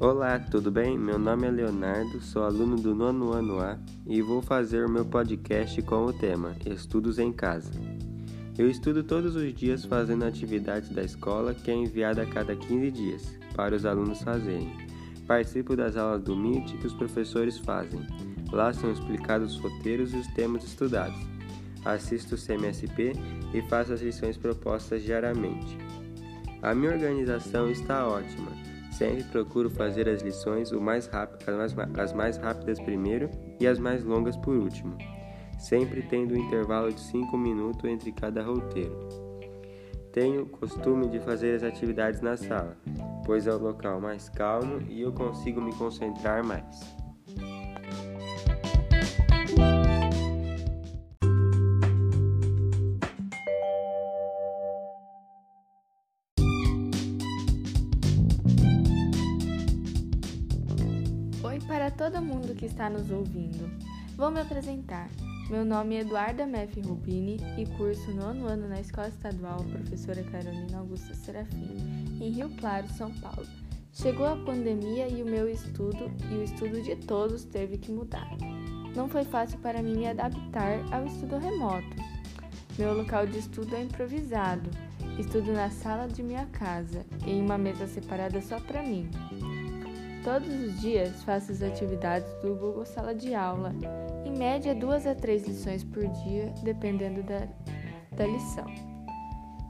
Olá, tudo bem? Meu nome é Leonardo, sou aluno do nono ano A e vou fazer o meu podcast com o tema Estudos em Casa. Eu estudo todos os dias fazendo atividades da escola que é enviada a cada 15 dias para os alunos fazerem. Participo das aulas do MIT que os professores fazem. Lá são explicados os roteiros e os temas estudados. Assisto o CMSP e faço as lições propostas diariamente. A minha organização está ótima. Sempre procuro fazer as lições o mais rápido, as, mais, as mais rápidas primeiro e as mais longas por último, sempre tendo um intervalo de 5 minutos entre cada roteiro. Tenho costume de fazer as atividades na sala, pois é o local mais calmo e eu consigo me concentrar mais. Oi para todo mundo que está nos ouvindo. Vou me apresentar. Meu nome é Eduarda Meff Rubini e curso nono ano na Escola Estadual Professora Carolina Augusta Serafim, em Rio Claro, São Paulo. Chegou a pandemia e o meu estudo e o estudo de todos teve que mudar. Não foi fácil para mim me adaptar ao estudo remoto. Meu local de estudo é improvisado. Estudo na sala de minha casa, em uma mesa separada só para mim. Todos os dias faço as atividades do Google Sala de Aula, em média duas a três lições por dia, dependendo da, da lição.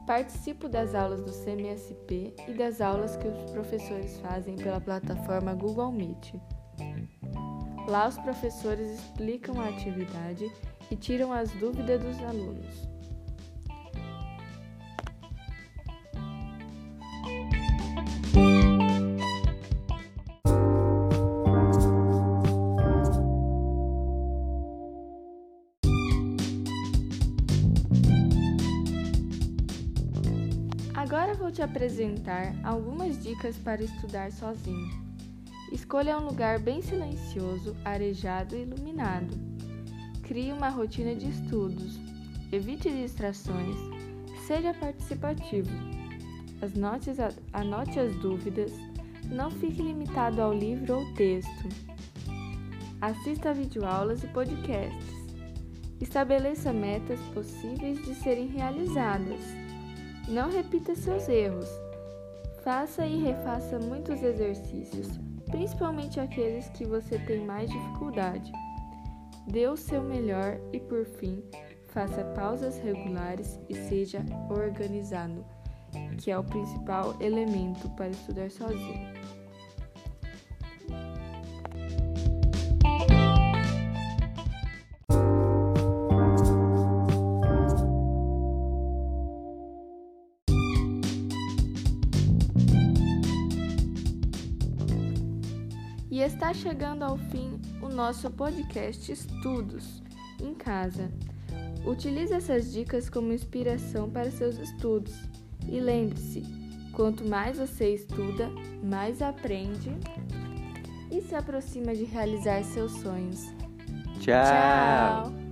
Participo das aulas do CMSP e das aulas que os professores fazem pela plataforma Google Meet. Lá os professores explicam a atividade e tiram as dúvidas dos alunos. Agora vou te apresentar algumas dicas para estudar sozinho. Escolha um lugar bem silencioso, arejado e iluminado. Crie uma rotina de estudos. Evite distrações. Seja participativo. Anote, anote as dúvidas. Não fique limitado ao livro ou texto. Assista a videoaulas e podcasts. Estabeleça metas possíveis de serem realizadas. Não repita seus erros. Faça e refaça muitos exercícios, principalmente aqueles que você tem mais dificuldade. Dê o seu melhor e, por fim, faça pausas regulares e seja organizado, que é o principal elemento para estudar sozinho. E está chegando ao fim o nosso podcast Estudos em Casa. Utilize essas dicas como inspiração para seus estudos. E lembre-se: quanto mais você estuda, mais aprende e se aproxima de realizar seus sonhos. Tchau! Tchau.